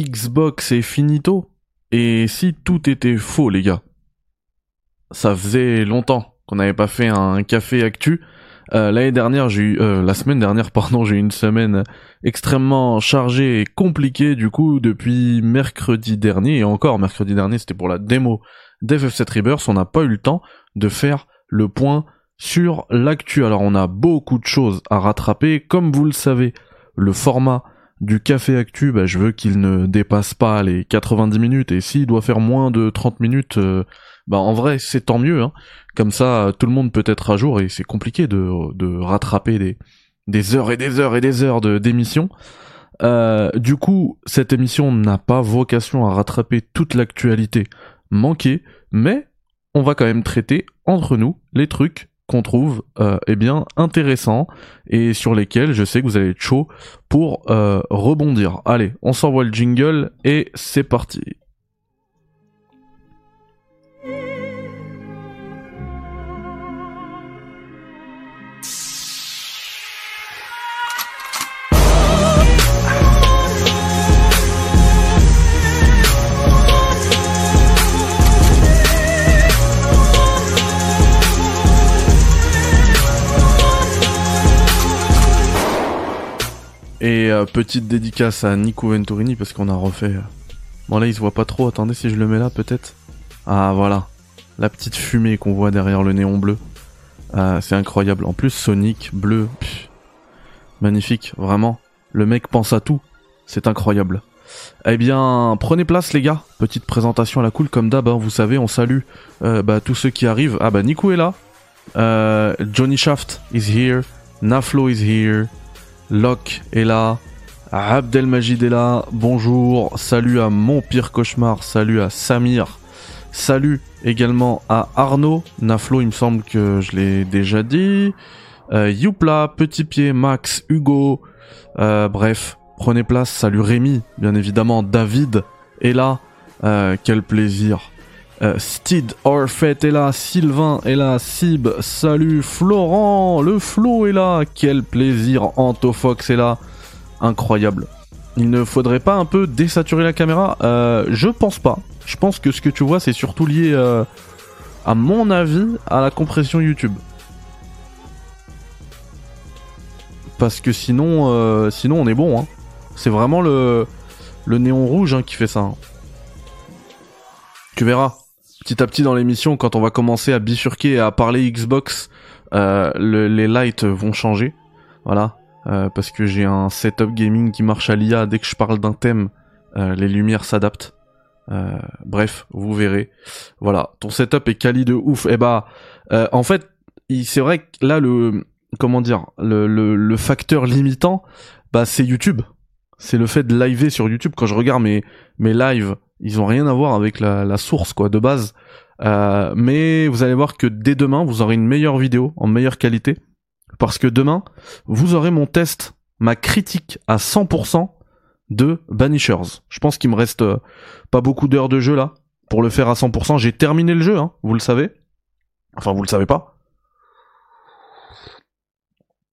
Xbox est finito Et si tout était faux, les gars Ça faisait longtemps qu'on n'avait pas fait un café actu. Euh, L'année dernière, j'ai eu, euh, la semaine dernière, pardon, j'ai eu une semaine extrêmement chargée et compliquée. Du coup, depuis mercredi dernier et encore mercredi dernier, c'était pour la démo d'FF7 Rebirth, on n'a pas eu le temps de faire le point sur l'actu. Alors, on a beaucoup de choses à rattraper. Comme vous le savez, le format du café actu, bah, je veux qu'il ne dépasse pas les 90 minutes et s'il doit faire moins de 30 minutes, euh, bah en vrai c'est tant mieux. Hein. Comme ça tout le monde peut être à jour et c'est compliqué de, de rattraper des, des heures et des heures et des heures de d'émission. Euh, du coup, cette émission n'a pas vocation à rattraper toute l'actualité manquée, mais on va quand même traiter entre nous les trucs qu'on trouve euh, eh bien intéressants et sur lesquels je sais que vous allez être chaud pour euh, rebondir. Allez, on s'envoie le jingle et c'est parti. Et euh, petite dédicace à Nico Venturini parce qu'on a refait. euh, Bon là il se voit pas trop, attendez si je le mets là peut-être. Ah voilà, la petite fumée qu'on voit derrière le néon bleu. Ah, c'est incroyable. En plus Sonic, bleu, magnifique, vraiment. Le mec pense à tout, c'est incroyable. Eh bien, prenez place les gars. Petite présentation à la cool comme d'hab, hein, vous savez, on salue euh, bah, tous ceux qui arrivent. Ah bah Nico est là. Euh, Johnny Shaft is here. Naflo is here. Locke est là. Abdelmajid est là. Bonjour. Salut à mon pire cauchemar. Salut à Samir. Salut également à Arnaud. Naflo, il me semble que je l'ai déjà dit. Euh, Youpla, Petit Pied, Max, Hugo. Euh, bref, prenez place. Salut Rémi, bien évidemment. David est là. Euh, quel plaisir. Euh, Steed Orfet est là, Sylvain est là, Sib, salut, Florent, le Flo est là, quel plaisir, Antofox est là, incroyable. Il ne faudrait pas un peu désaturer la caméra? Euh, Je pense pas. Je pense que ce que tu vois c'est surtout lié, euh, à mon avis, à la compression YouTube. Parce que sinon, sinon on est bon. Hein. C'est vraiment le, le néon rouge hein, qui fait ça. hein. Tu verras petit à petit dans l'émission, quand on va commencer à bifurquer et à parler Xbox, euh, le- les lights vont changer. Voilà. Euh, parce que j'ai un setup gaming qui marche à l'IA. Dès que je parle d'un thème, euh, les lumières s'adaptent. Bref, vous verrez. Voilà. Ton setup est quali de ouf. Et bah, en fait, c'est vrai que là, le, comment dire, le facteur limitant, bah, c'est YouTube. C'est le fait de liver sur YouTube. Quand je regarde mes, mes lives, ils ont rien à voir avec la, source, quoi, de base. Euh, mais vous allez voir que dès demain, vous aurez une meilleure vidéo en meilleure qualité. Parce que demain, vous aurez mon test, ma critique à 100% de Banishers. Je pense qu'il me reste euh, pas beaucoup d'heures de jeu là pour le faire à 100%. J'ai terminé le jeu, hein, vous le savez. Enfin, vous le savez pas.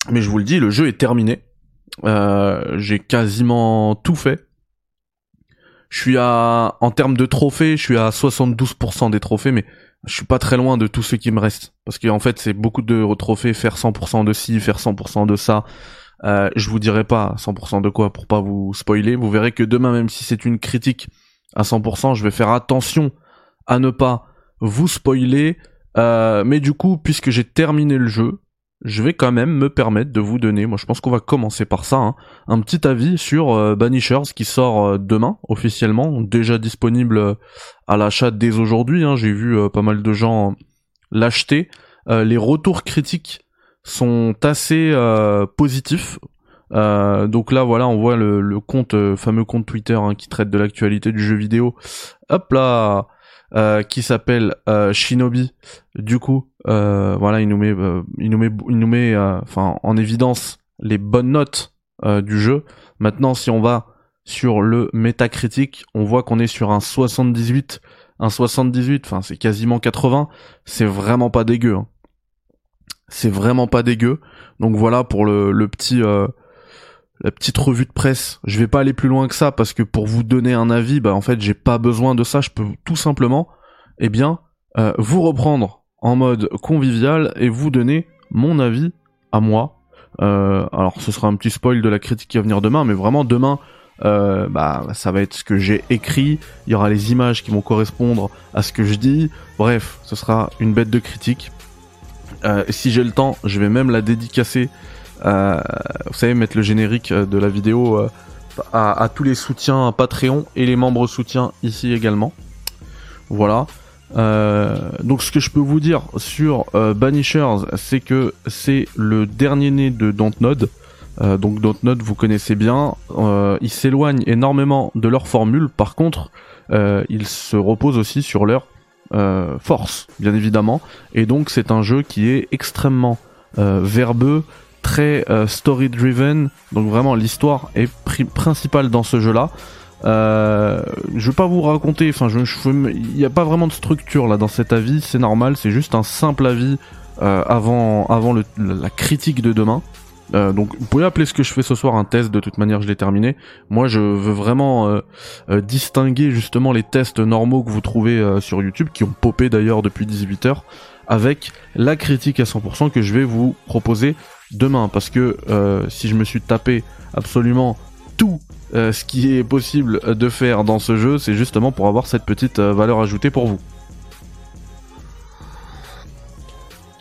Mais je vous le dis, le jeu est terminé. Euh, J'ai quasiment tout fait. Je suis à, en termes de trophées, je suis à 72% des trophées, mais je suis pas très loin de tout ce qui me reste. Parce qu'en fait, c'est beaucoup de trophées, faire 100% de ci, faire 100% de ça. Euh, je vous dirai pas 100% de quoi pour pas vous spoiler. Vous verrez que demain, même si c'est une critique à 100%, je vais faire attention à ne pas vous spoiler. Euh, mais du coup, puisque j'ai terminé le jeu, je vais quand même me permettre de vous donner, moi je pense qu'on va commencer par ça, hein, un petit avis sur euh, Banishers qui sort euh, demain officiellement, déjà disponible euh, à l'achat dès aujourd'hui. hein. J'ai vu pas mal de gens l'acheter. Les retours critiques sont assez positifs. Donc là voilà, on voit le, le compte, fameux compte Twitter hein, qui traite de l'actualité du jeu vidéo. Hop là, euh, qui s'appelle euh, Shinobi. Du coup, euh, voilà, il nous met, il nous met, il nous met, en évidence les bonnes notes du jeu. Maintenant, si on va sur le métacritique, on voit qu'on est sur un 78, un 78, enfin c'est quasiment 80. C'est vraiment pas dégueu. hein. C'est vraiment pas dégueu. Donc voilà pour le, petit, la petite revue de presse. Je vais pas aller plus loin que ça parce que pour vous donner un avis, bah en fait j'ai pas besoin de ça. Je peux tout simplement, eh bien, euh, vous reprendre en mode convivial et vous donner mon avis à moi. Euh, alors ce sera un petit spoil de la critique qui va venir demain, mais vraiment demain, euh, bah ça va être ce que j'ai écrit. Il y aura les images qui vont correspondre à ce que je dis. Bref, ce sera une bête de critique. Euh, si j'ai le temps, je vais même la dédicacer. Euh, vous savez, mettre le générique de la vidéo euh, à, tous les soutiens Patreon et les membres soutiens ici également. Voilà. Euh, donc ce que je peux vous dire sur euh, Banishers, c'est que c'est le dernier né de Dontnod. Euh, donc Dontnod, vous connaissez bien. Euh, ils s'éloignent énormément de leur formule. Par contre, euh, ils se reposent aussi sur leur force, bien évidemment. Et donc c'est un jeu qui est extrêmement verbeux, très story-driven. Donc vraiment l'histoire est principale dans ce jeu-là. Euh, je vais pas vous raconter, enfin, je, il n'y a pas vraiment de structure là dans cet avis, c'est normal, c'est juste un simple avis euh, avant, avant la critique de demain. Euh, donc vous pouvez appeler ce que je fais ce soir un test, de toute manière je l'ai terminé. Moi je veux vraiment euh, euh, distinguer justement les tests normaux que vous trouvez euh, sur YouTube, qui ont popé d'ailleurs depuis 18h, avec la critique à 100% que je vais vous proposer demain. Parce que si je me suis tapé absolument tout euh, ce qui est possible de faire dans ce jeu, c'est justement pour avoir cette petite euh, valeur ajoutée pour vous.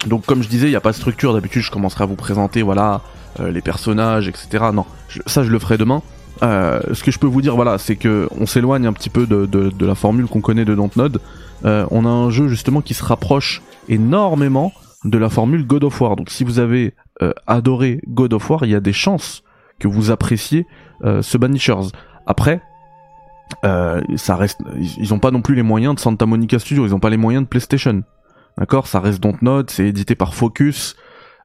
Donc comme je disais, il n'y a pas de structure, d'habitude je commencerai à vous présenter voilà euh, les personnages, etc. Non, ça je le ferai demain. ce que je peux vous dire, voilà, c'est que on s'éloigne un petit peu de, de, de la formule qu'on connaît de Dontnod. on a un jeu justement qui se rapproche énormément de la formule God of War. Donc si vous avez adoré God of War, il y a des chances que vous appréciez euh, ce Banishers. Après, euh, ça reste, ils ont pas non plus les moyens de Santa Monica Studio, ils ont pas les moyens de PlayStation. D'accord, ça reste Dontnod, c'est édité par Focus.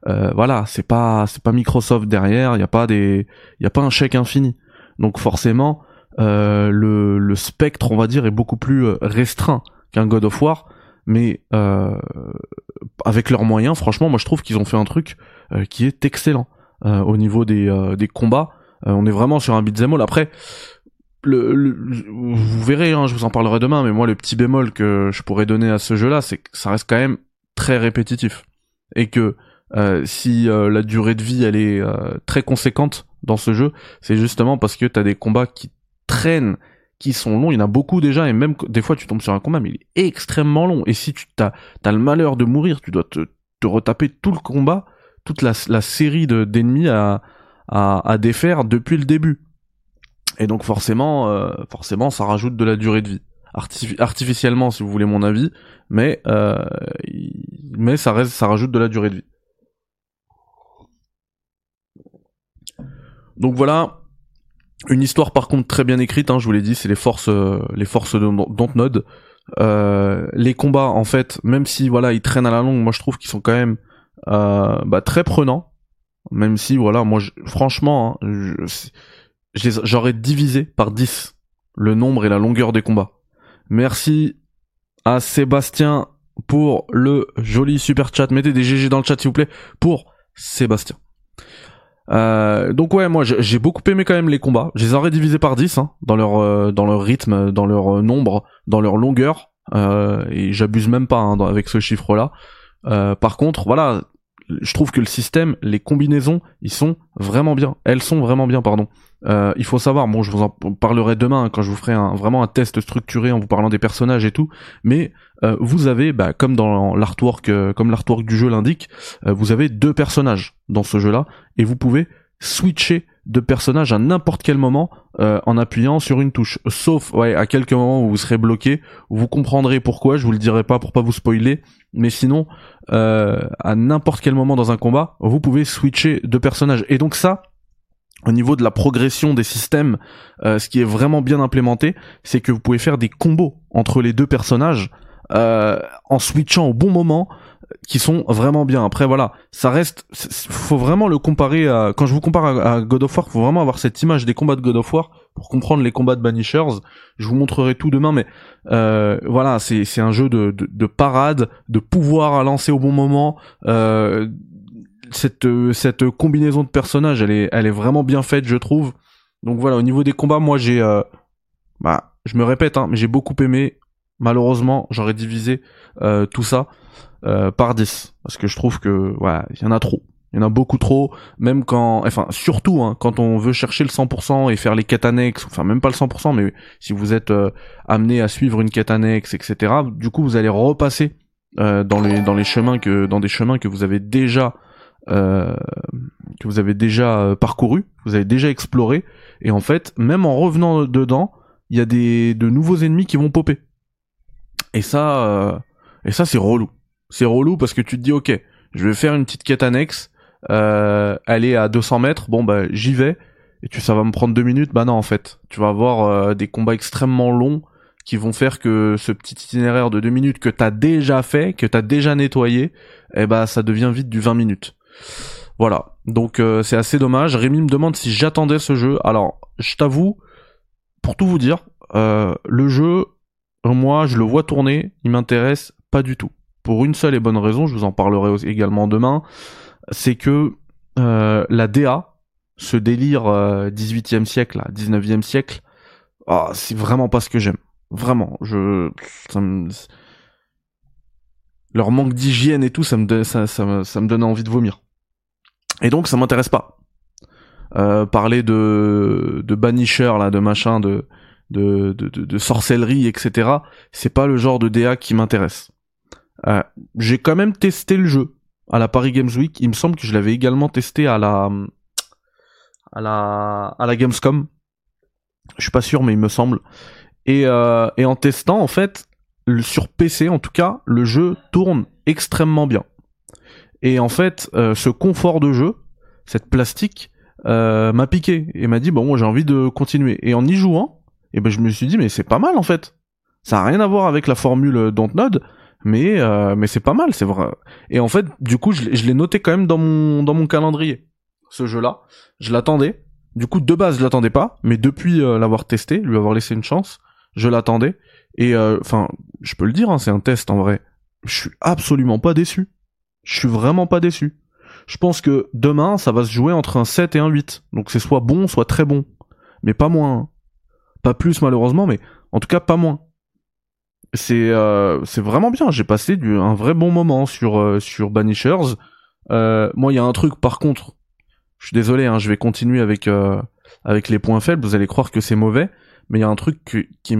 Euh, voilà, c'est pas c'est pas Microsoft derrière, il y a pas des il y a pas un chèque infini. Donc forcément, euh, le, le spectre, on va dire, est beaucoup plus euh, restreint qu'un God of War, mais euh, avec leurs moyens, franchement, moi je trouve qu'ils ont fait un truc euh, qui est excellent au niveau des des combats. Euh, on est vraiment sur un beat'em all. Après, vous verrez, hein, je vous en parlerai demain, mais moi le petit bémol que je pourrais donner à ce jeu-là, c'est que ça reste quand même très répétitif et que euh, si euh, la durée de vie elle est très conséquente dans ce jeu, c'est justement parce que t'as des combats qui traînent, qui sont longs. Il y en a beaucoup déjà et même des fois tu tombes sur un combat mais il est extrêmement long. Et si tu t'as as le malheur de mourir, tu dois te retaper tout le combat, toute la, série de d'ennemis à défaire depuis le début. Et donc forcément, euh, forcément, ça rajoute de la durée de vie. artificiellement, si vous voulez mon avis, mais euh, ça rajoute de la durée de vie. Donc voilà, une histoire par contre très bien écrite. Hein, je vous l'ai dit, c'est les forces, euh, les. Euh, les combats, en fait, même si voilà, ils traînent à la longue, moi je trouve qu'ils sont quand même bah, très prenants. Même si, voilà, moi, franchement, hein, j'aurais divisé par 10 le nombre et la longueur des combats. Merci à Sébastien pour le joli super chat. Mettez des GG dans le chat, s'il vous plaît, pour Sébastien. Euh, donc ouais, moi j'ai beaucoup aimé quand même les combats. Je les aurais divisés par 10 hein, dans leur euh, dans leur rythme, dans leur euh, nombre, dans leur longueur. et j'abuse même pas hein, avec ce chiffre-là. Par contre, voilà, je trouve que le système, les combinaisons, ils sont vraiment bien. Elles sont vraiment bien, pardon. Euh, il faut savoir, bon, je vous en parlerai demain hein, quand je vous ferai vraiment un test structuré en vous parlant des personnages et tout. Mais euh, vous avez, bah, comme dans l'artwork, euh, comme l'artwork du jeu l'indique, vous avez deux personnages dans ce jeu-là et vous pouvez switcher de personnages à n'importe quel moment en appuyant sur une touche. Sauf à quelques moments où vous serez bloqué, vous comprendrez pourquoi, je vous le dirai pas pour pas vous spoiler, mais sinon, euh, à n'importe quel moment dans un combat, vous pouvez switcher de personnage. Et donc ça, au niveau de la progression des systèmes, euh, ce qui est vraiment bien implémenté, c'est que vous pouvez faire des combos entre les deux personnages euh, en switchant au bon moment qui sont vraiment bien. Après voilà, ça reste, faut vraiment le comparer à, quand je vous compare à, God of War, faut vraiment avoir cette image des combats de God of War pour comprendre les combats de Banishers. Je vous montrerai tout demain, mais euh, voilà, c'est c'est un jeu de, de, de parade, de pouvoir à lancer au bon moment. Euh, cette cette combinaison de personnages, elle est elle est vraiment bien faite, je trouve. Donc voilà, au niveau des combats, moi j'ai bah je me répète, hein, mais j'ai beaucoup aimé. Malheureusement, j'aurais divisé tout ça par 10 parce que je trouve que voilà, il y en a trop. Il y en a beaucoup trop, même quand, enfin surtout hein, quand on veut chercher le 100% et faire les quêtes annexes, enfin même pas le 100%, mais si vous êtes euh, amené à suivre une quête annexe, etc. Du coup, vous allez repasser euh, dans les dans les chemins que dans des chemins que vous avez déjà euh, que vous avez déjà euh, parcouru, vous avez déjà exploré, et en fait, même en revenant dedans, il y a des de nouveaux ennemis qui vont popper. Et ça, et ça c'est relou. C'est relou parce que tu te dis ok, je vais faire une petite quête annexe euh, aller à 200 mètres, bon bah j'y vais, et tu ça va me prendre deux minutes, bah non en fait, tu vas avoir euh, des combats extrêmement longs qui vont faire que ce petit itinéraire de deux minutes que t'as déjà fait, que t'as déjà nettoyé, eh bah ça devient vite du 20 minutes. Voilà, donc euh, c'est assez dommage. Rémi me demande si j'attendais ce jeu. Alors, je t'avoue, pour tout vous dire, euh, le jeu, moi, je le vois tourner, il m'intéresse pas du tout. Pour une seule et bonne raison, je vous en parlerai également demain c'est que euh, la DA, ce délire 18e euh, siècle, 19e siècle, oh, c'est vraiment pas ce que j'aime. Vraiment, je leur manque d'hygiène et tout, ça me, ça, ça, me, ça me donne envie de vomir. Et donc ça m'intéresse pas. Euh, parler de de banisher là, de machin, de de, de, de sorcellerie, etc. C'est pas le genre de DA qui m'intéresse. Euh, j'ai quand même testé le jeu à la Paris Games Week. Il me semble que je l'avais également testé à la à la à la Gamescom. Je suis pas sûr, mais il me semble. Et, euh, en testant, en fait, sur PC en tout cas, le jeu tourne extrêmement bien. Et en fait, euh, ce confort de jeu, cette plastique, m'a piqué et m'a dit bon, j'ai envie de continuer. Et en y jouant, et eh ben je me suis dit mais c'est pas mal en fait. Ça a rien à voir avec la formule Dontnod, mais euh, mais c'est pas mal, c'est vrai. Et en fait, du coup, je, l'ai noté quand même dans mon dans mon calendrier. Ce jeu-là, je l'attendais. Du coup, de base, je l'attendais pas, mais depuis euh, l'avoir testé, lui avoir laissé une chance, je l'attendais. Et euh, enfin, je peux le dire, hein, c'est un test en vrai. Je suis absolument pas déçu. Je suis vraiment pas déçu. Je pense que demain, ça va se jouer entre un 7 et un 8. Donc c'est soit bon, soit très bon. Mais pas moins. Hein. Pas plus malheureusement, mais en tout cas pas moins c'est euh, c'est vraiment bien. J'ai passé du, un vrai bon moment sur euh, sur Banishers. Euh, moi, il y a un truc par contre. Je suis désolé, hein, je vais continuer avec euh, avec les points faibles. Vous allez croire que c'est mauvais, mais il y a un truc qui,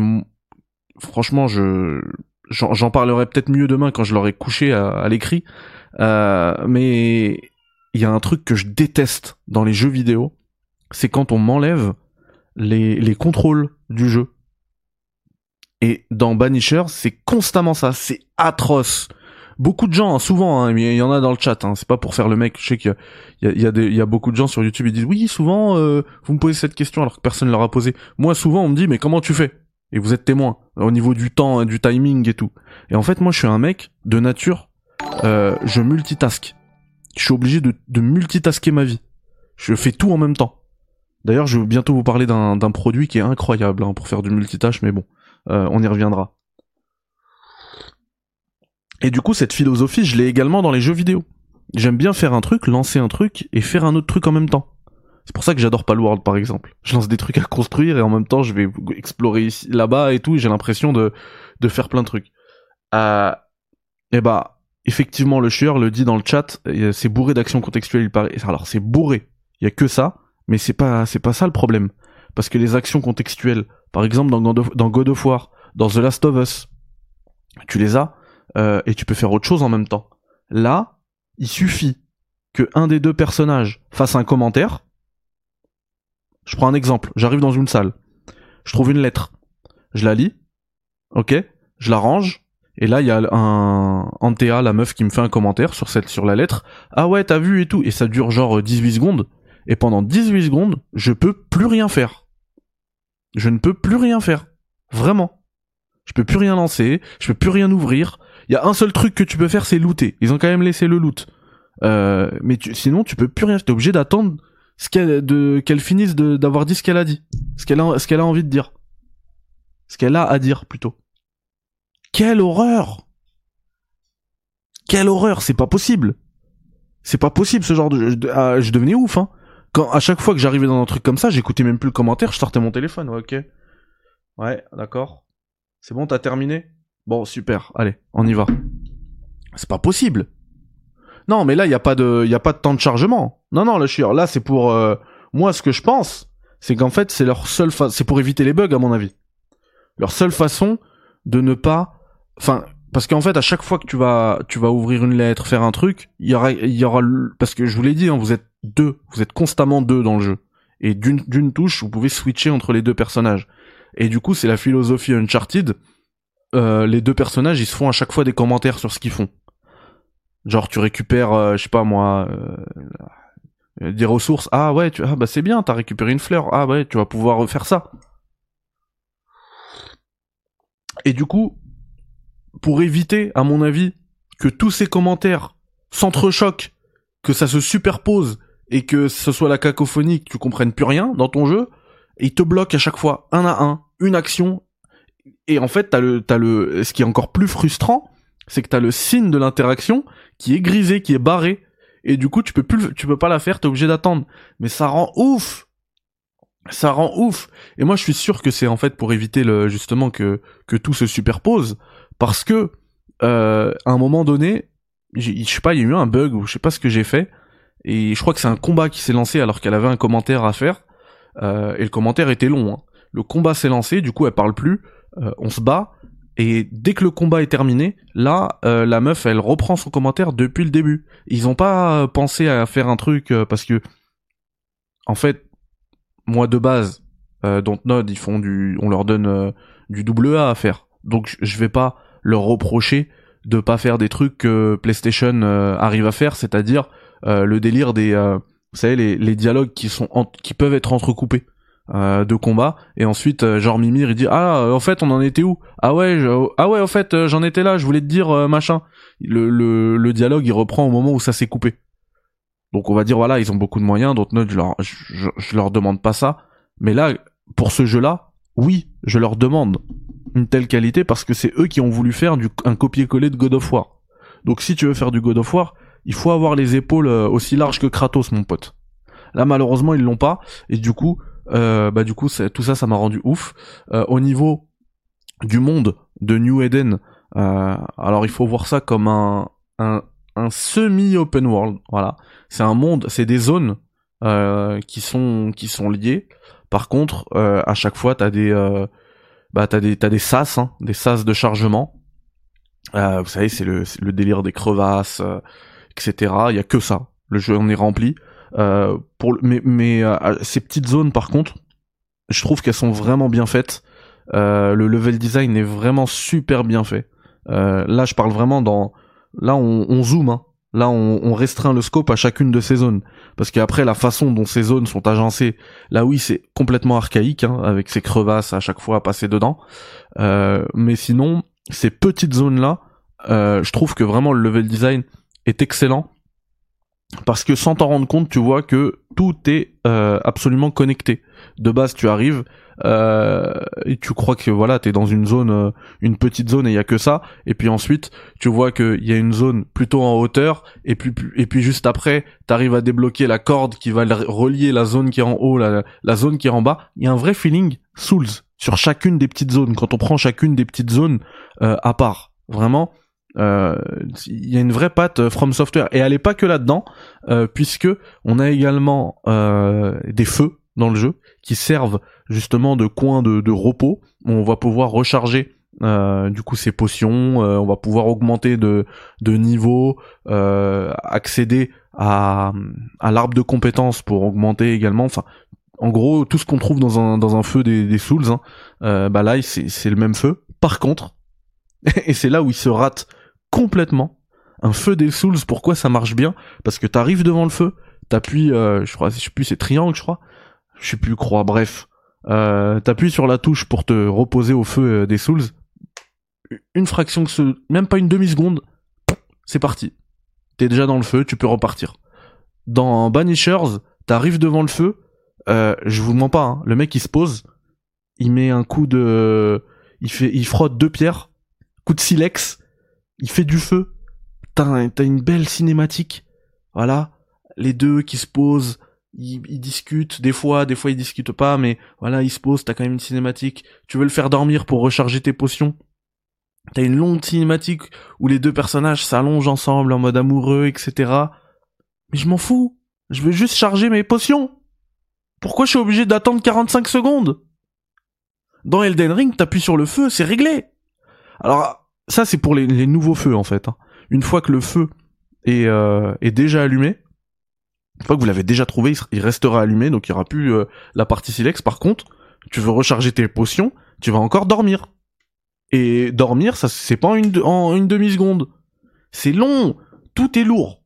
franchement, je j'en parlerai peut-être mieux demain quand je l'aurai couché à, à l'écrit. mais il y a un truc que je déteste dans les jeux vidéo, c'est quand on m'enlève les les contrôles du jeu. Et dans Banisher, c'est constamment ça, c'est atroce. Beaucoup de gens, hein, souvent, hein, il y en a dans le chat, hein, c'est pas pour faire le mec, je sais qu'il y a, y, a, y a beaucoup de gens sur YouTube qui disent oui, souvent, euh, vous me posez cette question alors que personne ne leur a posé. Moi, souvent, on me dit mais comment tu fais? Et vous êtes témoin au niveau du temps, et du timing et tout. Et en fait, moi, je suis un mec de nature, euh, je multitask. Je suis obligé de, de multitasker ma vie. Je fais tout en même temps. D'ailleurs, je vais bientôt vous parler d'un produit qui est incroyable pour faire du multitâche, mais bon. Euh, on y reviendra. Et du coup, cette philosophie, je l'ai également dans les jeux vidéo. J'aime bien faire un truc, lancer un truc et faire un autre truc en même temps. C'est pour ça que j'adore Palworld par exemple. Je lance des trucs à construire et en même temps je vais explorer là-bas et tout et j'ai l'impression de, de faire plein de trucs. Euh, et bah, effectivement, le chieur le dit dans le chat, c'est bourré d'actions contextuelles, il paraît. Alors c'est bourré, il y a que ça, mais c'est pas c'est pas ça le problème. Parce que les actions contextuelles, par exemple dans God of, War, dans The Last of Us, tu les as euh, et tu peux faire autre chose en même temps. Là, il suffit que un des deux personnages fasse un commentaire. Je prends un exemple. J'arrive dans une salle. Je trouve une lettre. Je la lis. Ok. Je la range. Et là, il y a un Antea, la meuf, qui me fait un commentaire sur cette, sur la lettre. Ah ouais, t'as vu et tout. Et ça dure genre 18 secondes. Et pendant 18 secondes, je peux plus rien faire je ne peux plus rien faire. Vraiment. Je peux plus rien lancer, je peux plus rien ouvrir. Il y a un seul truc que tu peux faire, c'est looter. Ils ont quand même laissé le loot. Euh, mais sinon, tu peux plus rien. T'es obligé d'attendre ce qu'elle, finisse d'avoir dit ce qu'elle a dit, ce qu'elle a, envie de dire, ce qu'elle a à dire plutôt. Quelle horreur Quelle horreur C'est pas possible. C'est pas possible ce genre de. Je, ah, je devenais ouf, hein. Quand à chaque fois que j'arrivais dans un truc comme ça, j'écoutais même plus le commentaire, je sortais mon téléphone. Ok. Ouais, d'accord. C'est bon, t'as terminé? Bon, super. Allez, on y va. C'est pas possible. Non, mais là, il y a pas de, y a pas de temps de chargement. Non, non, là, je suis là, c'est pour euh, moi ce que je pense, c'est qu'en fait, c'est leur seule fa... c'est pour éviter les bugs à mon avis. Leur seule façon de ne pas, enfin, parce qu'en fait, à chaque fois que tu vas, tu vas ouvrir une lettre, faire un truc, il y aura, il y aura, parce que je vous l'ai dit, hein, vous êtes deux, vous êtes constamment deux dans le jeu, et d'une d'une touche, vous pouvez switcher entre les deux personnages. Et du coup, c'est la philosophie Uncharted. Euh, les deux personnages, ils se font à chaque fois des commentaires sur ce qu'ils font. Genre, tu récupères, euh, je sais pas moi, euh, des ressources. Ah ouais, tu, ah bah c'est bien, t'as récupéré une fleur. Ah ouais, tu vas pouvoir refaire ça. Et du coup, pour éviter, à mon avis, que tous ces commentaires s'entrechoquent, que ça se superpose et que ce soit la cacophonie, que tu comprennes plus rien dans ton jeu, ils te bloquent à chaque fois, un à un, une action. Et en fait, t'as le, t'as le, ce qui est encore plus frustrant, c'est que t'as le signe de l'interaction qui est grisé, qui est barré, et du coup tu peux plus, tu peux pas la faire, t'es obligé d'attendre. Mais ça rend ouf, ça rend ouf. Et moi je suis sûr que c'est en fait pour éviter le, justement que que tout se superpose, parce que euh, à un moment donné, je sais pas, il y a eu un bug ou je sais pas ce que j'ai fait, et je crois que c'est un combat qui s'est lancé alors qu'elle avait un commentaire à faire, euh, et le commentaire était long. Hein. Le combat s'est lancé, du coup elle parle plus, euh, on se bat, et dès que le combat est terminé, là, la meuf, elle reprend son commentaire depuis le début. Ils ont pas pensé à faire un truc parce que, en fait, moi de base, euh, Dontnod, ils font du, on leur donne du double A à faire. Donc je vais pas leur reprocher de pas faire des trucs que PlayStation arrive à faire, c'est-à-dire le délire des, vous savez, les, dialogues qui peuvent être entrecoupés. Euh, de combat et ensuite euh, genre Mimir il dit ah en fait on en était où? Ah ouais ah en fait euh, j'en étais là je voulais te dire machin. Le, dialogue il reprend au moment où ça s'est coupé. Donc on va dire voilà ils ont beaucoup de moyens donc je leur je, je, leur demande pas ça. Mais là pour ce jeu là oui je leur demande une telle qualité parce que c'est eux qui ont voulu faire un copier-coller de God of War. Donc si tu veux faire du God of War il faut avoir les épaules aussi larges que Kratos mon pote. Là malheureusement ils l'ont pas. Et du coup euh, bah du coup tout ça ça m'a rendu ouf. Euh, au niveau du monde de New Eden euh, alors il faut voir ça comme un un, un semi open world voilà. C'est un monde c'est des zones qui sont qui sont liées. Par contre à chaque fois t'as des bah t'as des t'as des sas hein, des sas de chargement vous savez c'est le délire des crevasses etc il y a que ça le jeu en est rempli euh, pour mais mais euh, ces petites zones par contre, je trouve qu'elles sont vraiment bien faites. Euh, le level design est vraiment super bien fait. là, je parle vraiment dans là on, on zoome. Hein. Là, on, restreint le scope à chacune de ces zones. Parce qu'après, la façon dont ces zones sont agencées, là oui, c'est complètement archaïque, hein, avec ces crevasses à chaque fois à passer dedans. Euh, mais sinon, ces petites zones-là, euh, je trouve que vraiment le level design est excellent parce que sans t'en rendre compte, tu vois que tout est euh, absolument connecté. De base, tu arrives euh, et tu crois que voilà, t'es dans une zone, euh, une petite zone et il y a que ça. Et puis ensuite, tu vois qu'il y a une zone plutôt en hauteur et puis et puis juste après, t'arrives à débloquer la corde qui va relier la zone qui est en haut, la, la zone qui est en bas. Il y a un vrai feeling Souls sur chacune des petites zones. Quand on prend chacune des petites zones à part, vraiment euh, il y a une vraie patte euh, From Software. Et elle est pas que là-dedans euh, puisque on a également des feux dans le jeu qui servent justement de coin de, de repos. Où on va pouvoir recharger du coup ces potions on va pouvoir augmenter de, de niveau accéder à, à l'arbre de compétences pour augmenter également. Enfin en gros tout ce qu'on trouve dans un, dans un feu des, des souls hein, bah là c'est le même feu. Par contre et c'est là où il se rate complètement. Un feu des Souls, pourquoi ça marche bien Parce que t'arrives devant le feu, t'appuies, euh, je crois, je sais plus, c'est triangle, je crois. Je sais plus, croix, bref. Euh, t'appuies sur la touche pour te reposer au feu euh, des Souls. Une fraction ce, même pas une demi-seconde, c'est parti. T'es déjà dans le feu, tu peux repartir. Dans Banishers, t'arrives devant le feu, je vous mens pas, hein, le mec il se pose, il met un coup de, il fait, il frotte deux pierres, coup de silex, il fait du feu. T'as, une belle cinématique. voilà, les deux qui se posent, ils, discutent, des fois, des fois ils discutent pas, mais voilà, ils se posent, t'as quand même une cinématique, tu veux le faire dormir pour recharger tes potions, t'as une longue cinématique où les deux personnages s'allongent ensemble en mode amoureux, etc. Mais je m'en fous, je veux juste charger mes potions. Pourquoi je suis obligé d'attendre 45 secondes? Dans Elden Ring, t'appuies sur le feu, c'est réglé. Alors, ça c'est pour les, nouveaux feux en fait. Hein. Une fois que le feu est, euh, est déjà allumé, une fois que vous l'avez déjà trouvé, il restera allumé, donc il n'y aura plus euh, la partie silex. Par contre, tu veux recharger tes potions, tu vas encore dormir. Et dormir, ça c'est pas en une demi-seconde. C'est long, tout est lourd.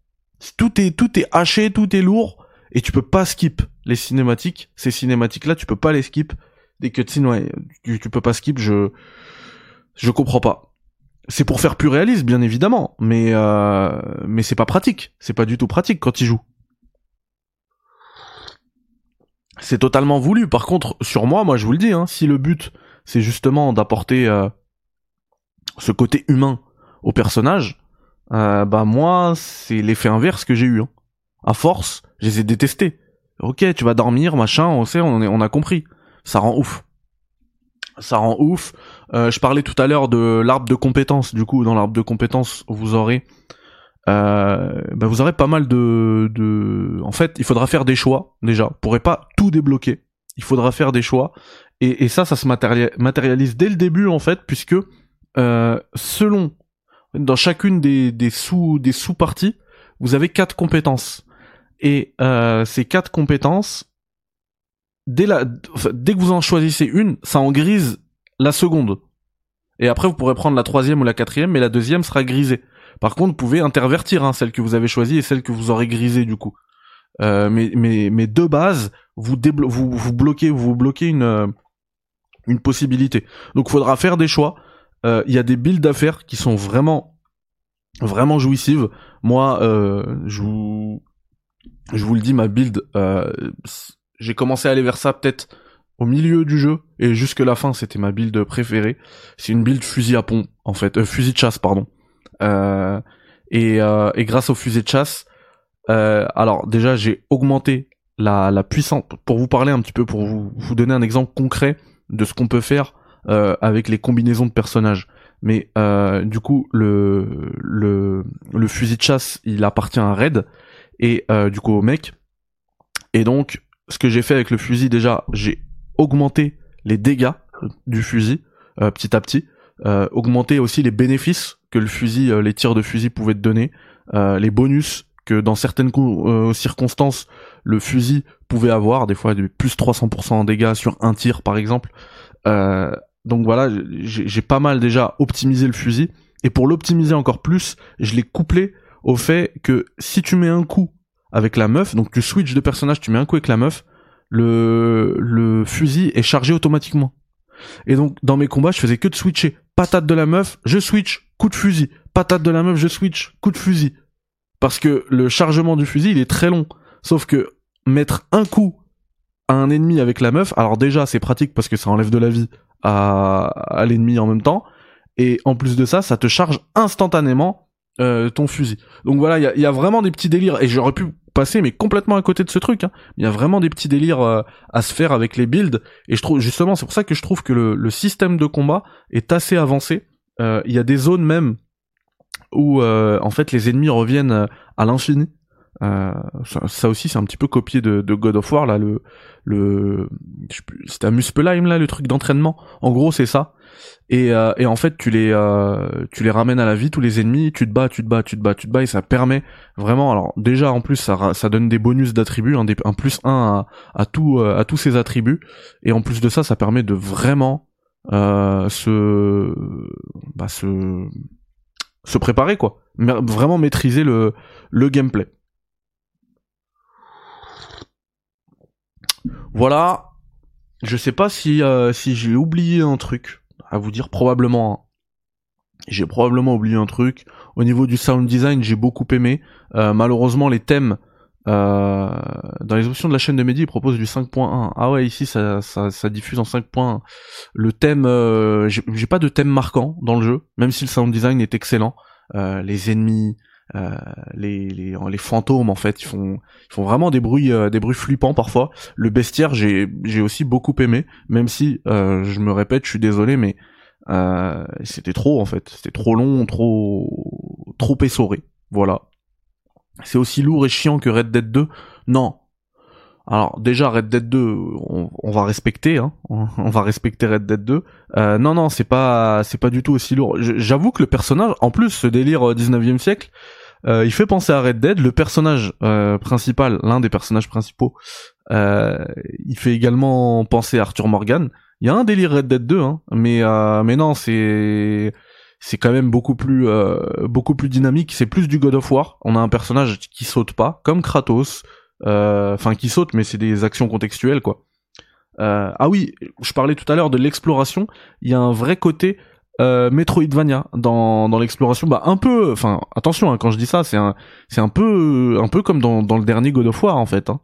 Tout est, tout est haché, tout est lourd, et tu peux pas skip les cinématiques. Ces cinématiques-là, tu peux pas les skip. Des cutscenes, ouais, tu, tu peux pas skip, je, je comprends pas. C'est pour faire plus réaliste, bien évidemment, mais euh, mais c'est pas pratique. C'est pas du tout pratique quand il joue. C'est totalement voulu. Par contre, sur moi, moi je vous le dis, hein, si le but c'est justement d'apporter euh, ce côté humain au personnage, euh, bah moi c'est l'effet inverse que j'ai eu. Hein. À force, je les ai détestés. Ok, tu vas dormir, machin, on sait, on, on a compris. Ça rend ouf. Ça rend ouf. Euh, je parlais tout à l'heure de l'arbre de compétences. Du coup, dans l'arbre de compétences, vous aurez euh, bah vous aurez pas mal de, de... En fait, il faudra faire des choix, déjà. Vous pourrez pas tout débloquer. Il faudra faire des choix. Et, ça, ça se matérialise dès le début, en fait, puisque euh, selon... Dans chacune des, des sous des sous-parties, vous avez quatre compétences. Et euh, ces quatre compétences, dès, que vous en choisissez une, ça en grise la seconde. Et après, vous pourrez prendre la troisième ou la quatrième, mais la deuxième sera grisée. Par contre, vous pouvez intervertir hein, celle que vous avez choisie et celle que vous aurez grisée du coup. Euh, mais, mais, mais de base, vous, vous, vous bloquez, vous bloquez une, euh, une possibilité. Donc, il faudra faire des choix. Euh, il y a des builds à faire qui sont vraiment, vraiment jouissives. Moi, je vous, je vous le dis, ma build, j'ai commencé à aller vers ça peut-être au milieu du jeu et jusque la fin, c'était ma build préférée. C'est une build fusil à pont, en fait, fusil de chasse, pardon. Euh, et, euh, et, grâce au fusil de chasse, euh, alors déjà j'ai augmenté la, la puissance. Pour vous parler un petit peu, pour vous, vous donner un exemple concret de ce qu'on peut faire avec les combinaisons de personnages. Mais du coup, le, le, le fusil de chasse, il appartient à Red et du coup au mec. Et donc, ce que j'ai fait avec le fusil, déjà, j'ai augmenté les dégâts du fusil petit à petit, augmenté aussi les bénéfices que le fusil, euh, les tirs de fusil pouvaient te donner, euh, les bonus que dans certaines euh, circonstances le fusil pouvait avoir, des fois plus 300% en dégâts sur un tir par exemple. donc voilà, j'ai pas mal déjà optimisé le fusil. Et pour l'optimiser encore plus, je l'ai couplé au fait que si tu mets un coup avec la meuf, donc tu switches de personnage, tu mets un coup avec la meuf, le, fusil est chargé automatiquement. Et donc dans mes combats, je faisais que de switcher. Patate de la meuf, je switch coup de fusil. Patate de la meuf, je switch, coup de fusil. Parce que le chargement du fusil, il est très long. Sauf que mettre un coup à un ennemi avec la meuf, alors déjà c'est pratique parce que ça enlève de la vie à l'ennemi en même temps. Et en plus de ça, ça te charge instantanément euh, ton fusil. Donc voilà, il y a, vraiment des petits délires. Et j'aurais pu passer mais complètement à côté de ce truc. Hein. Il y a vraiment des petits délires euh, à se faire avec les builds. Et je trouve justement, c'est pour ça que je trouve que le, le système de combat est assez avancé euh, il y a des zones même où euh, en fait les ennemis reviennent euh, à l'infini. ça, aussi c'est un petit peu copié de, God of War là le le c'était à Muspelheim là le truc d'entraînement. En gros c'est ça. Et, et en fait tu les tu les ramènes à la vie tous les ennemis, tu te bats, tu te bats, tu te bats, tu te bats et ça permet vraiment alors déjà en plus ça ça donne des bonus d'attributs un, plus 1 à, tout à tous ces attributs et en plus de ça ça permet de vraiment euh, se, bah, se, se préparer quoi, vraiment maîtriser le, le gameplay. Voilà. Je sais pas si euh, si j'ai oublié un truc à vous dire probablement. Hein. J'ai probablement oublié un truc. Au niveau du sound design, j'ai beaucoup aimé. Euh, malheureusement, les thèmes euh, dans les options de la chaîne de Mehdi, il propose du 5.1. Ah ouais, ici ça, diffuse en 5.1. Le thème, euh, j'ai pas de thème marquant dans le jeu, même si le sound design est excellent. Les ennemis, les, les, les fantômes en fait, ils font ils font vraiment des bruits des bruits flippants parfois. Le bestiaire, j'ai j'ai aussi beaucoup aimé, même si je me répète, je suis désolé, mais c'était trop en fait, c'était trop long, trop trop essoré. Voilà. C'est aussi lourd et chiant que Red Dead 2 Non, alors déjà Red Dead 2, on, va respecter, hein, on, va respecter Red Dead 2. Euh, non non, c'est pas c'est pas du tout aussi lourd. J'avoue que le personnage, en plus ce délire 19e euh, siècle, euh, il fait penser à Red Dead. Le personnage principal, l'un des personnages principaux, il fait également penser à Arthur Morgan. Il y a un délire Red Dead 2, hein, mais mais non, c'est c'est quand même beaucoup plus beaucoup plus dynamique. C'est plus du God of War. On a un personnage qui saute pas, comme Kratos. Euh, enfin qui saute, mais c'est des actions contextuelles quoi. Euh, ah oui, je parlais tout à l'heure de l'exploration. Il y a un vrai côté euh, Metroidvania dans dans l'exploration. Bah un peu. Enfin attention hein, quand je dis ça, c'est un c'est un peu un peu comme dans dans le dernier God of War en fait. Hein.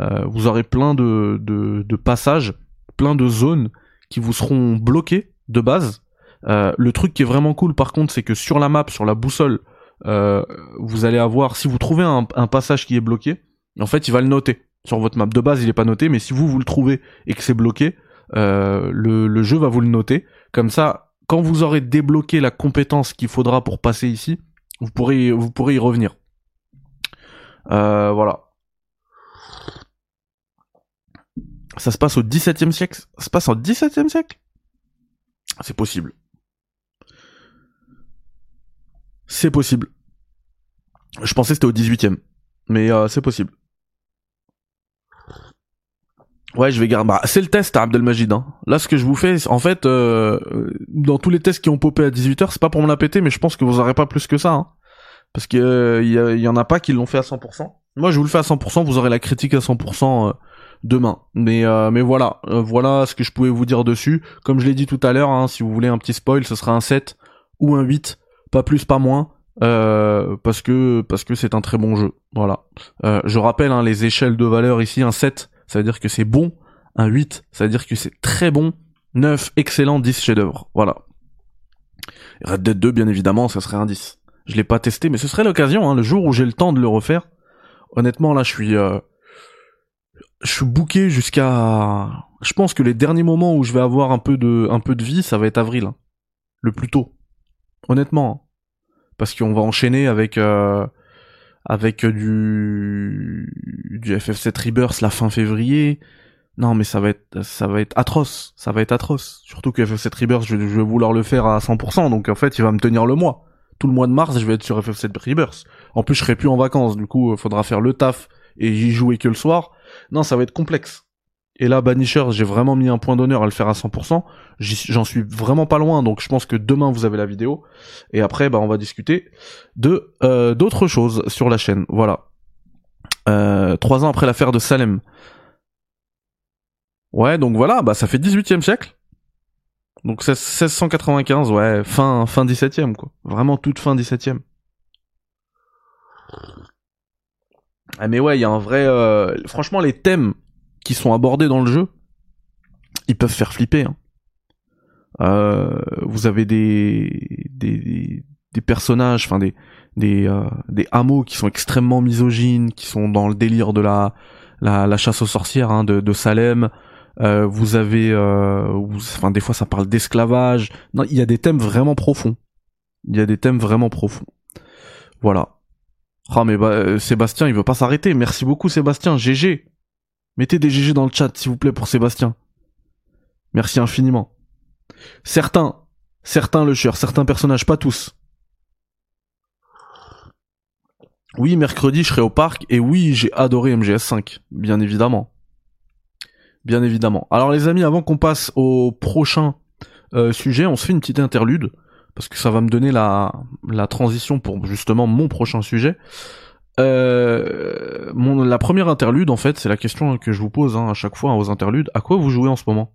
Euh, vous aurez plein de, de de passages, plein de zones qui vous seront bloquées de base. Euh, le truc qui est vraiment cool par contre, c'est que sur la map, sur la boussole, euh, vous allez avoir, si vous trouvez un, un passage qui est bloqué, en fait, il va le noter. Sur votre map de base, il est pas noté, mais si vous, vous le trouvez et que c'est bloqué, euh, le, jeu va vous le noter. Comme ça, quand vous aurez débloqué la compétence qu'il faudra pour passer ici, vous pourrez, y revenir. Euh, voilà. Ça se passe au XVIIe siècle? Ça se passe au XVIIe siècle? C'est possible. C'est possible. Je pensais que c'était au XVIIIe. Mais euh, c'est possible. Ouais, je vais garder. Bah, c'est le test, hein, Abdelmajid. Hein. Là, ce que je vous fais, en fait, euh, dans tous les tests qui ont popé à 18h, c'est pas pour me la péter, mais je pense que vous aurez pas plus que ça. Hein. Parce que euh, y, en a pas qui l'ont fait à 100%. Moi, je vous le fais à 100%, vous aurez la critique à 100% euh, demain. Mais mais voilà, voilà ce que je pouvais vous dire dessus. Comme je l'ai dit tout à l'heure, hein, si vous voulez un petit spoil, ce sera un 7 ou un 8, pas plus, pas moins. parce que parce que c'est un très bon jeu. Voilà. je rappelle hein, les échelles de valeur ici, un 7 ça veut dire que c'est bon. Un 8, ça veut dire que c'est très bon. 9, excellent, 10 chef-d'œuvre. Voilà. Red Dead 2, bien évidemment, ça serait un 10. Je l'ai pas testé, mais ce serait l'occasion, hein, le jour où j'ai le temps de le refaire. Honnêtement, là, je suis, euh, je suis booké jusqu'à, je pense que les derniers moments où je vais avoir un peu de, un peu de vie, ça va être avril, hein. le plus tôt. Honnêtement, hein. parce qu'on va enchaîner avec, euh, avec du du FF7 Rebirth la fin février. Non, mais ça va être ça va être atroce, ça va être atroce. Surtout que FF7 Rebirth, je, vais vouloir le faire à 100%, donc en fait, il va me tenir le mois. Tout le mois de mars, je vais être sur FF7 Rebirth. En plus, je serai plus en vacances, du coup, il faudra faire le taf et y jouer que le soir. Non, ça va être complexe. Et là, Banisher, j'ai vraiment mis un point d'honneur à le faire à 100%. J'en suis vraiment pas loin, donc je pense que demain vous avez la vidéo. Et après, bah, on va discuter de euh, d'autres choses sur la chaîne. Voilà. Euh, trois ans après l'affaire de Salem. Ouais, donc voilà, bah ça fait 18e siècle. Donc 1695, ouais, fin fin 17e quoi. Vraiment toute fin 17e. Ah mais ouais, il y a un vrai euh, franchement les thèmes qui sont abordés dans le jeu, ils peuvent faire flipper. Hein. Euh, vous avez des, des, personnages, enfin des des euh, des hameaux qui sont extrêmement misogynes, qui sont dans le délire de la la, la chasse aux sorcières hein, de, Salem. Euh, vous avez, euh, enfin des fois ça parle d'esclavage. Non, il y a des thèmes vraiment profonds. Il y a des thèmes vraiment profonds. Voilà. Ah mais bah, Sébastien il veut pas s'arrêter. Merci beaucoup Sébastien. GG. Mettez des GG dans le chat, s'il vous plaît, pour Sébastien. Merci infiniment. Certains, certains le cher, certains personnages, pas tous. Oui, mercredi, je serai au parc, et oui, j'ai adoré MGS5, bien évidemment. Bien évidemment. Alors les amis, avant qu'on passe au prochain euh, sujet, on se fait une petite interlude, parce que ça va me donner la, la transition pour justement mon prochain sujet. Euh, mon, la première interlude, en fait, c'est la question que je vous pose hein, à chaque fois aux interludes. À quoi vous jouez en ce moment?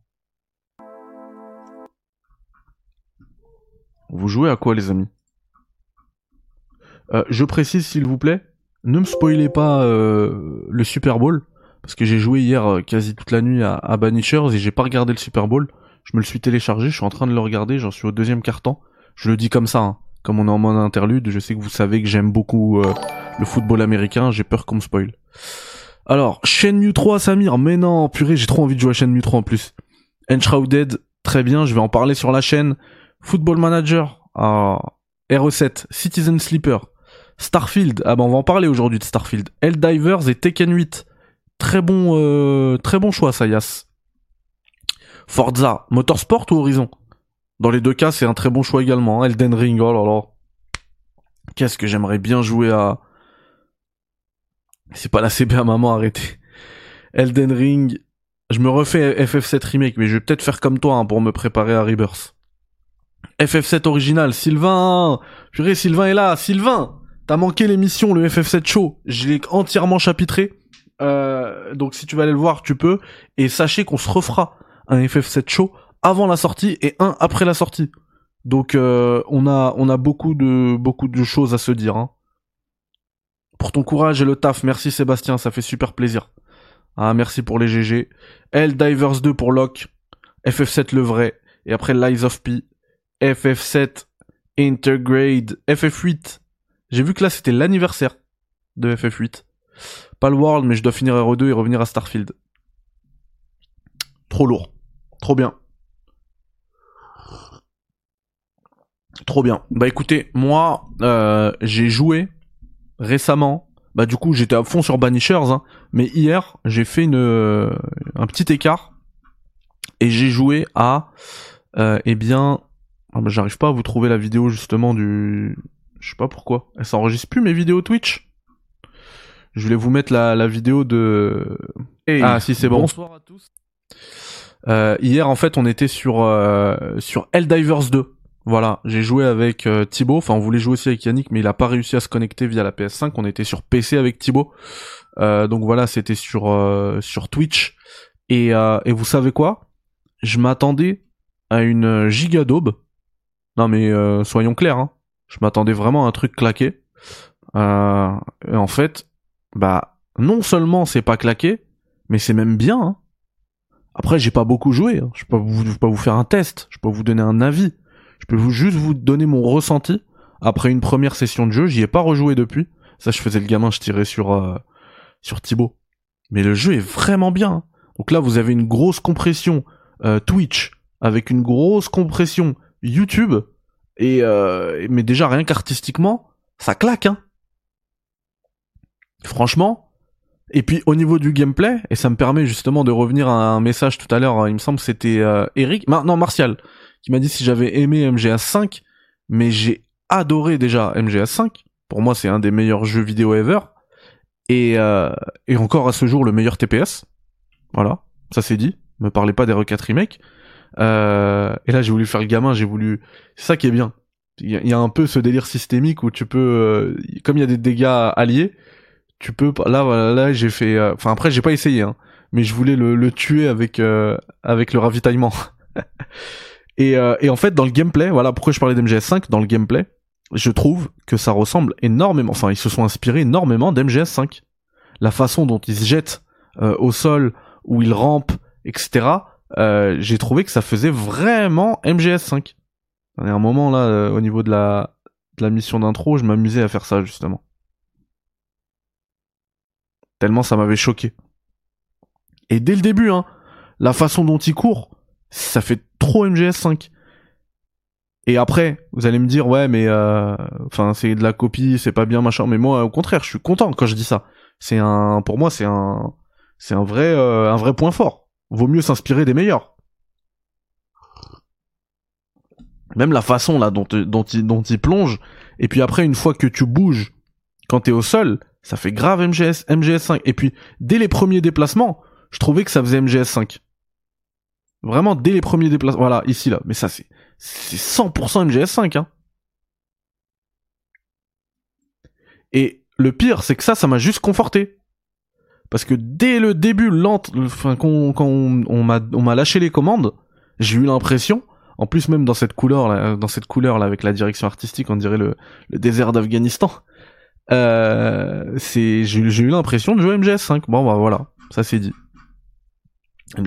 Vous jouez à quoi, les amis? Euh, Je précise, s'il vous plaît, ne me spoilez pas euh, le Super Bowl, parce que j'ai joué hier quasi toute la nuit à, à Banishers et j'ai pas regardé le Super Bowl. Je me le suis téléchargé, je suis en train de le regarder, j'en suis au deuxième carton. Je le dis comme ça, hein. Comme on est en mode interlude, je sais que vous savez que j'aime beaucoup le football américain, j'ai peur qu'on me spoil. Alors, Shenmue 3, Samir, mais non, purée, j'ai trop envie de jouer à Shenmue 3 en plus. Enshrouded, très bien, je vais en parler sur la chaîne. Football Manager, ah, RE7, Citizen Sleeper, Starfield, ah bah on va en parler aujourd'hui de Starfield. Helldivers et Tekken 8. Très bon, euh, très bon choix, Sayas. Forza, Motorsport ou Horizon? Dans les deux cas, c'est un très bon choix également. Hein. Elden Ring, oh là là. Qu'est-ce que j'aimerais bien jouer à... C'est pas la CB à maman, arrêtez. Elden Ring, je me refais FF7 Remake, mais je vais peut-être faire comme toi hein, pour me préparer à Rebirth. FF7 original, Sylvain Purée, Sylvain est là Sylvain T'as manqué l'émission, le FF7 Show. Je l'ai entièrement chapitré. Euh, donc si tu vas aller le voir, tu peux. Et sachez qu'on se refera un FF7 Show avant la sortie et un après la sortie. Donc euh, on a on a beaucoup de beaucoup de choses à se dire. Hein. Pour ton courage et le taf, merci Sébastien, ça fait super plaisir. Ah merci pour les GG. L Divers 2 pour Locke. FF7 le vrai. Et après Lies of P. FF7 Intergrade. FF8 j'ai vu que là c'était l'anniversaire de FF8. Pas le World, mais je dois finir RE2 et revenir à Starfield. Trop lourd. Trop bien. Trop bien. Bah écoutez, moi, euh, j'ai joué récemment. Bah du coup, j'étais à fond sur Banishers, hein, mais hier, j'ai fait une, euh, un petit écart et j'ai joué à, euh, eh bien, ah bah, j'arrive pas à vous trouver la vidéo justement du je sais pas pourquoi. Elle s'enregistre plus mes vidéos Twitch. Je voulais vous mettre la, vidéo de. ah si c'est bon. Bonsoir à tous. Euh, hier en fait on était sur sur Helldivers 2. Voilà, j'ai joué avec euh, Thibaut. Enfin on voulait jouer aussi avec Yannick, mais il a pas réussi à se connecter via la PS5. On était sur PC avec Thibaut. Euh, donc voilà, c'était sur sur Twitch. Et et vous savez quoi? Je m'attendais à une giga daube. Non mais soyons clairs. Hein. Je m'attendais vraiment à un truc claqué. Euh, et en fait, bah, non seulement c'est pas claqué, mais c'est même bien. Hein. Après, j'ai pas beaucoup joué. Hein. Je peux pas vous faire un test. Je peux vous donner un avis. Je peux vous juste vous donner mon ressenti après une première session de jeu. J'y ai pas rejoué depuis. Ça, je faisais le gamin, je tirais sur euh, sur Thibaut. Mais le jeu est vraiment bien. Hein. Donc là, vous avez une grosse compression euh, Twitch avec une grosse compression YouTube et euh, mais déjà rien qu'artistiquement, ça claque hein. Franchement. Et puis au niveau du gameplay, et ça me permet justement de revenir à un message tout à l'heure, il me semble que c'était euh, Eric, non Martial, qui m'a dit si j'avais aimé MGS 5, mais j'ai adoré déjà MGS 5. Pour moi, c'est un des meilleurs jeux vidéo ever. Et, euh, et encore à ce jour, le meilleur TPS. Voilà, ça c'est dit. Me parlez pas des R4 Remake. Euh, et là, j'ai voulu faire le gamin, j'ai voulu. C'est ça qui est bien. Il y, a un peu ce délire systémique où tu peux, euh, comme il y a des dégâts alliés, tu peux. Là, voilà, là, j'ai fait. Euh, enfin, après, j'ai pas essayé, hein, mais je voulais le, le tuer avec avec le ravitaillement. et, et en fait, dans le gameplay, voilà pourquoi je parlais d'MGS5. Dans le gameplay, je trouve que ça ressemble énormément. Enfin, ils se sont inspirés énormément d'MGS5. La façon dont ils se jettent au sol, où ils rampent, etc euh, j'ai trouvé que ça faisait vraiment MGS5. Il y a un moment là, euh, au niveau de la, de la mission d'intro, je m'amusais à faire ça justement. Tellement ça m'avait choqué. Et dès le début, hein, la façon dont il court, ça fait trop MGS5. Et après, vous allez me dire ouais, mais euh, enfin c'est de la copie, c'est pas bien machin. Mais moi, au contraire, je suis content quand je dis ça. C'est un, pour moi, c'est un, c'est un vrai, un vrai point fort vaut mieux s'inspirer des meilleurs. Même la façon là dont, dont, il, dont il plonge, et puis après une fois que tu bouges, quand t'es au sol, ça fait grave MGS, MGS5. Et puis dès les premiers déplacements, je trouvais que ça faisait MGS5. Vraiment dès les premiers déplacements, voilà ici là, mais ça c'est c'est 100% MGS5 hein. Et le pire, c'est que ça, ça m'a juste conforté parce que dès le début, lente, enfin quand, on, m'a on m'a lâché les commandes, j'ai eu l'impression, en plus même dans cette couleur là, dans cette couleur là avec la direction artistique, on dirait le, le désert d'Afghanistan. Euh, c'est j'ai eu l'impression de jouer MGS5. Bon bah voilà, ça c'est dit.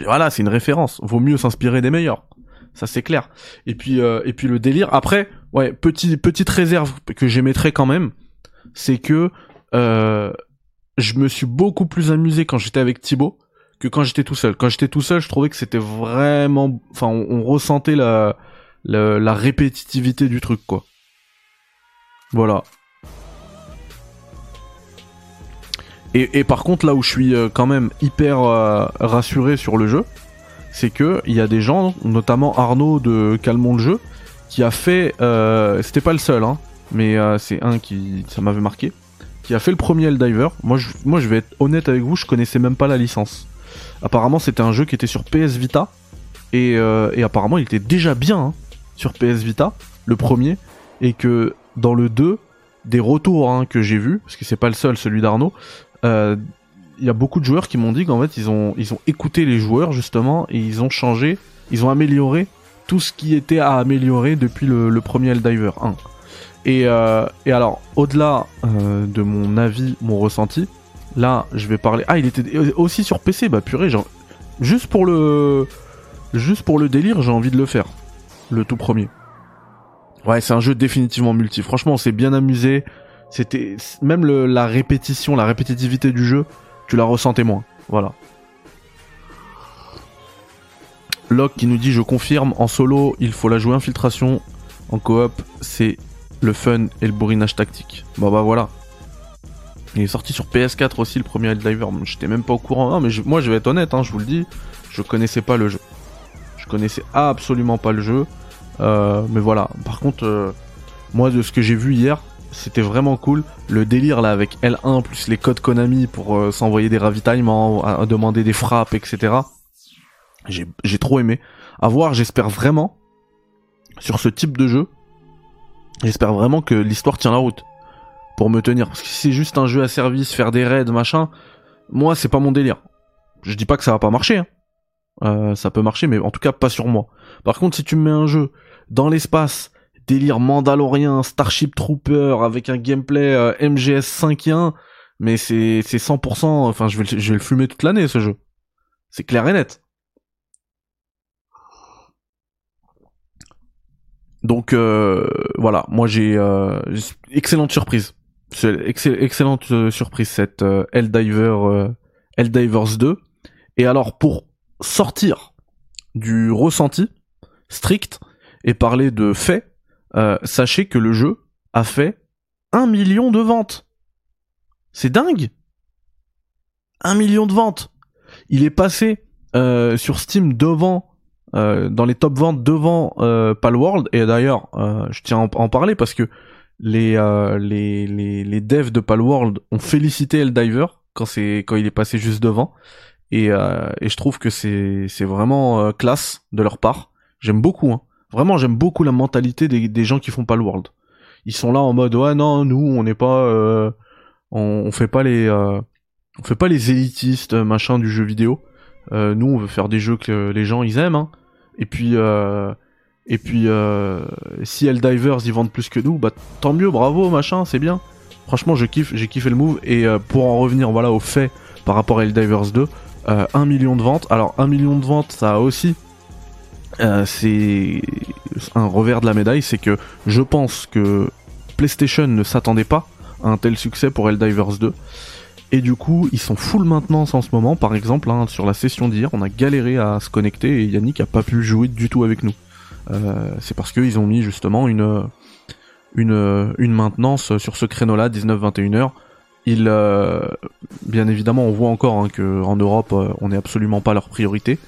Voilà, c'est une référence. Vaut mieux s'inspirer des meilleurs. Ça c'est clair. Et puis euh, et puis le délire. Après, ouais, petit, petite réserve que j'émettrais quand même, c'est que euh, je me suis beaucoup plus amusé quand j'étais avec Thibaut que quand j'étais tout seul. Quand j'étais tout seul, je trouvais que c'était vraiment, enfin, on, ressentait la, la répétitivité du truc, quoi. Voilà. Et, par contre, là où je suis euh, quand même hyper euh, rassuré sur le jeu, c'est que il y a des gens, notamment Arnaud de Calmont le jeu, qui a fait, euh, c'était pas le seul, hein, mais c'est un qui, ça m'avait marqué, qui a fait le premier Helldiver. Moi je, moi, je vais être honnête avec vous, je connaissais même pas la licence. Apparemment, c'était un jeu qui était sur PS Vita, et, et apparemment, il était déjà bien hein, sur PS Vita, le premier, et que dans le 2, des retours hein, que j'ai vus, parce que c'est pas le seul, celui d'Arnaud, euh, y a beaucoup de joueurs qui m'ont dit qu'en fait ils ont ils ont écouté les joueurs justement et ils ont changé, ils ont amélioré tout ce qui était à améliorer depuis le, le premier Helldiver 1. Et, euh, et alors au-delà euh, de mon avis, mon ressenti, là je vais parler. Ah il était aussi sur PC, bah purée, juste pour le juste pour le délire, j'ai envie de le faire, le tout premier. Ouais, c'est un jeu définitivement multi. Franchement, on s'est bien amusé. C'était même la répétition, la répétitivité du jeu tu la ressentais moins. Voilà. Locke qui nous dit je confirme en solo il faut la jouer infiltration en coop c'est le fun et le bourrinage tactique. Bon bah voilà. Il est sorti sur PS4 aussi le premier Helldiver. J'étais même pas au courant. Non mais moi je vais être honnête, hein, je vous le dis, je connaissais pas le jeu. Je connaissais absolument pas le jeu. Euh, mais voilà. Par contre, euh, moi de ce que j'ai vu hier, c'était vraiment cool. Le délire là avec L1 plus les codes Konami pour euh, s'envoyer des ravitaillements, demander des frappes, etc. J'ai trop aimé. À voir, j'espère vraiment sur ce type de jeu. J'espère vraiment que l'histoire tient la route pour me tenir. Parce que si c'est juste un jeu à service, faire des raids, machin, moi c'est pas mon délire. Je dis pas que ça va pas marcher. Hein. Euh, ça peut marcher, mais en tout cas pas sur moi. Par contre, si tu me mets un jeu dans l'espace délire Mandalorien, Starship Trooper avec un gameplay euh, MGS 5.1, mais c'est c'est 100%. Enfin, je vais je vais le fumer toute l'année ce jeu. C'est clair et net. Donc euh, voilà, moi j'ai euh, excellente surprise. excellente surprise cette Helldiver Helldivers 2. Et alors pour sortir du ressenti strict et parler de faits, euh, sachez que le jeu a fait un million de ventes. C'est dingue Un million de ventes Il est passé euh, sur Steam devant, euh, dans les top ventes devant Palworld, et d'ailleurs, je tiens à en, parler parce que les, les, les, devs de Palworld ont félicité Helldiver quand, c'est, quand il est passé juste devant. Et, et je trouve que c'est, c'est vraiment classe de leur part. J'aime beaucoup. Hein. Vraiment, j'aime beaucoup la mentalité des, gens qui font pas le world. Ils sont là en mode ouais non, nous on n'est pas, euh, on, fait pas les, euh, on fait pas les élitistes machin du jeu vidéo. Euh, nous on veut faire des jeux que les gens ils aiment. Hein. Et puis et puis si Helldivers ils vendent plus que nous, bah tant mieux, bravo machin, c'est bien. Franchement, je kiffe, j'ai kiffé le move. Et pour en revenir voilà au fait par rapport à Helldivers 2, 1 million de ventes. Alors 1 million de ventes, ça a aussi euh, c'est un revers de la médaille, c'est que je pense que PlayStation ne s'attendait pas à un tel succès pour Helldivers 2. Et du coup, ils sont full maintenance en ce moment. Par exemple, hein, sur la session d'hier, on a galéré à se connecter et Yannick a pas pu jouer du tout avec nous. Euh, c'est parce qu'ils ont mis justement une, une, une maintenance sur ce créneau-là, 19-21h. Il, euh, bien évidemment, on voit encore hein, qu'en Europe, on n'est absolument pas leur priorité.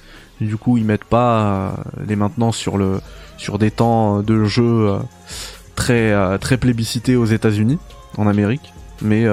Du coup, ils mettent pas euh, les maintenances sur le sur des temps de jeu euh, très euh, très plébiscités aux États-Unis, en Amérique, mais